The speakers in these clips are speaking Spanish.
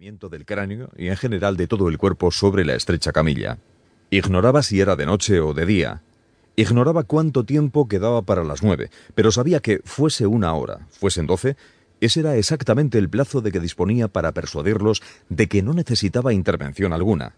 movimiento del cráneo y en general de todo el cuerpo sobre la estrecha camilla. Ignoraba si era de noche o de día. Ignoraba cuánto tiempo quedaba para las nueve, pero sabía que fuese una hora, fuesen doce, ese era exactamente el plazo de que disponía para persuadirlos de que no necesitaba intervención alguna.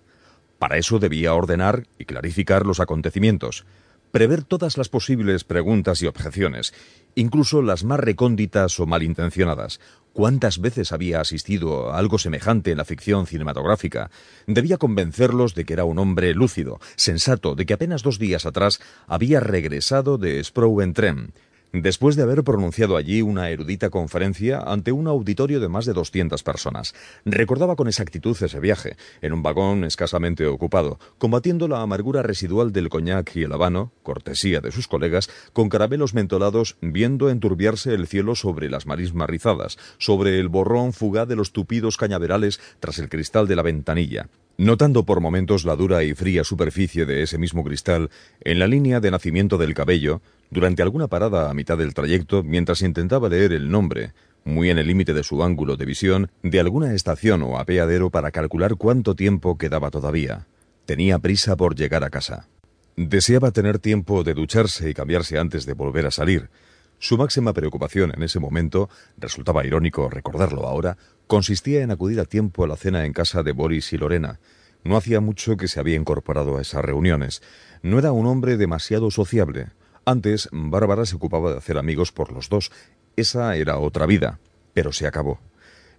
Para eso debía ordenar y clarificar los acontecimientos, prever todas las posibles preguntas y objeciones, incluso las más recónditas o malintencionadas. ¿Cuántas veces había asistido a algo semejante en la ficción cinematográfica? Debía convencerlos de que era un hombre lúcido, sensato, de que apenas dos días atrás había regresado de Sprouen-Trem, después de haber pronunciado allí una erudita conferencia ante un auditorio de más de 200 personas. Recordaba con exactitud ese viaje, en un vagón escasamente ocupado, combatiendo la amargura residual del coñac y el habano, cortesía de sus colegas, con caramelos mentolados, viendo enturbiarse el cielo sobre las marismas rizadas, sobre el borrón fugaz de los tupidos cañaverales tras el cristal de la ventanilla. Notando por momentos la dura y fría superficie de ese mismo cristal en la línea de nacimiento del cabello, durante alguna parada a mitad del trayecto, mientras intentaba leer el nombre, muy en el límite de su ángulo de visión, de alguna estación o apeadero para calcular cuánto tiempo quedaba todavía. Tenía prisa por llegar a casa. Deseaba tener tiempo de ducharse y cambiarse antes de volver a salir. Su máxima preocupación en ese momento, resultaba irónico recordarlo ahora, consistía en acudir a tiempo a la cena en casa de Boris y Lorena. No hacía mucho que se había incorporado a esas reuniones. No era un hombre demasiado sociable. Antes, Bárbara se ocupaba de hacer amigos por los dos. Esa era otra vida, pero se acabó.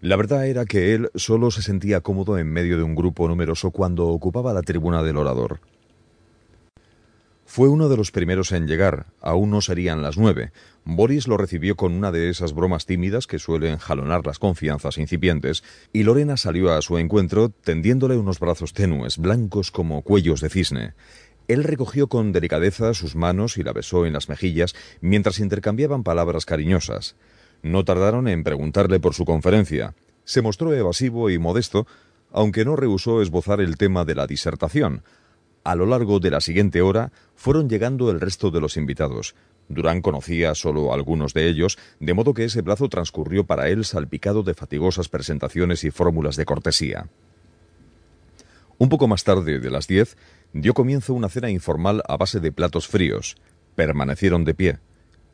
La verdad era que él solo se sentía cómodo en medio de un grupo numeroso cuando ocupaba la tribuna del orador. Fue uno de los primeros en llegar, aún no serían las nueve. Boris lo recibió con una de esas bromas tímidas que suelen jalonar las confianzas incipientes, y Lorena salió a su encuentro tendiéndole unos brazos tenues, blancos como cuellos de cisne. Él recogió con delicadeza sus manos y la besó en las mejillas mientras intercambiaban palabras cariñosas. No tardaron en preguntarle por su conferencia. Se mostró evasivo y modesto, aunque no rehusó esbozar el tema de la disertación. A lo largo de la siguiente hora fueron llegando el resto de los invitados. Durán conocía solo algunos de ellos, de modo que ese plazo transcurrió para él salpicado de fatigosas presentaciones y fórmulas de cortesía. Un poco más tarde de las diez, dio comienzo una cena informal a base de platos fríos. Permanecieron de pie.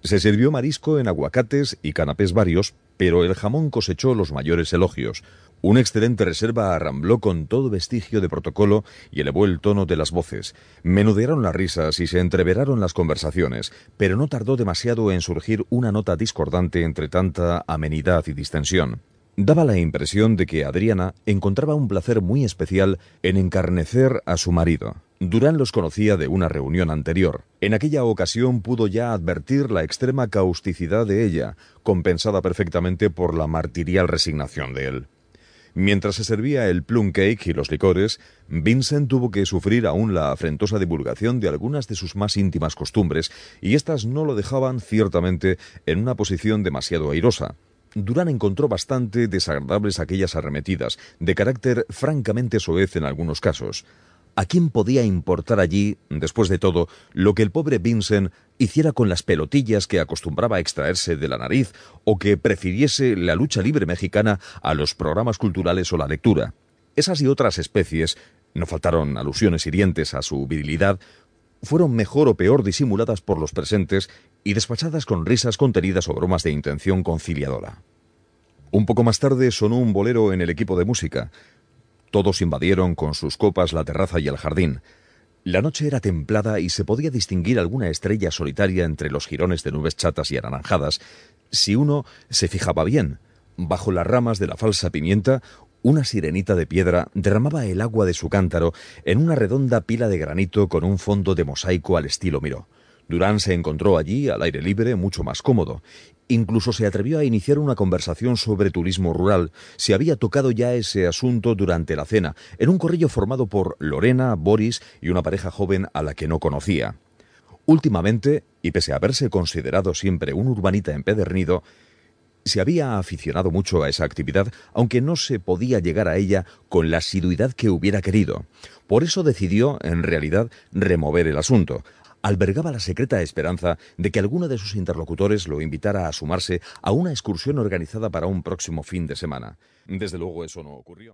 Se sirvió marisco en aguacates y canapés varios, pero el jamón cosechó los mayores elogios. Una excelente reserva arrambló con todo vestigio de protocolo y elevó el tono de las voces. Menudearon las risas y se entreveraron las conversaciones, pero no tardó demasiado en surgir una nota discordante entre tanta amenidad y distensión. Daba la impresión de que Adriana encontraba un placer muy especial en encarnecer a su marido. Durán los conocía de una reunión anterior. En aquella ocasión pudo ya advertir la extrema causticidad de ella, compensada perfectamente por la martirial resignación de él. Mientras se servía el plum cake y los licores, Vincent tuvo que sufrir aún la afrentosa divulgación de algunas de sus más íntimas costumbres, y éstas no lo dejaban ciertamente en una posición demasiado airosa. Durán encontró bastante desagradables aquellas arremetidas, de carácter francamente soez en algunos casos. ¿A quién podía importar allí, después de todo, lo que el pobre Vincent hiciera con las pelotillas que acostumbraba extraerse de la nariz o que prefiriese la lucha libre mexicana a los programas culturales o la lectura? Esas y otras especies, no faltaron alusiones hirientes a su virilidad, fueron mejor o peor disimuladas por los presentes y despachadas con risas contenidas o bromas de intención conciliadora. Un poco más tarde sonó un bolero en el equipo de música. Todos invadieron con sus copas la terraza y el jardín. La noche era templada y se podía distinguir alguna estrella solitaria entre los jirones de nubes chatas y anaranjadas, si uno se fijaba bien. Bajo las ramas de la falsa pimienta, una sirenita de piedra derramaba el agua de su cántaro en una redonda pila de granito con un fondo de mosaico al estilo Miró. Durán se encontró allí, al aire libre, mucho más cómodo. Incluso se atrevió a iniciar una conversación sobre turismo rural. Se había tocado ya ese asunto durante la cena, en un corrillo formado por Lorena, Boris y una pareja joven a la que no conocía. Últimamente, y pese a haberse considerado siempre un urbanita empedernido, se había aficionado mucho a esa actividad, aunque no se podía llegar a ella con la asiduidad que hubiera querido. Por eso decidió, en realidad, remover el asunto, albergaba la secreta esperanza de que alguno de sus interlocutores lo invitara a sumarse a una excursión organizada para un próximo fin de semana. Desde luego eso no ocurrió.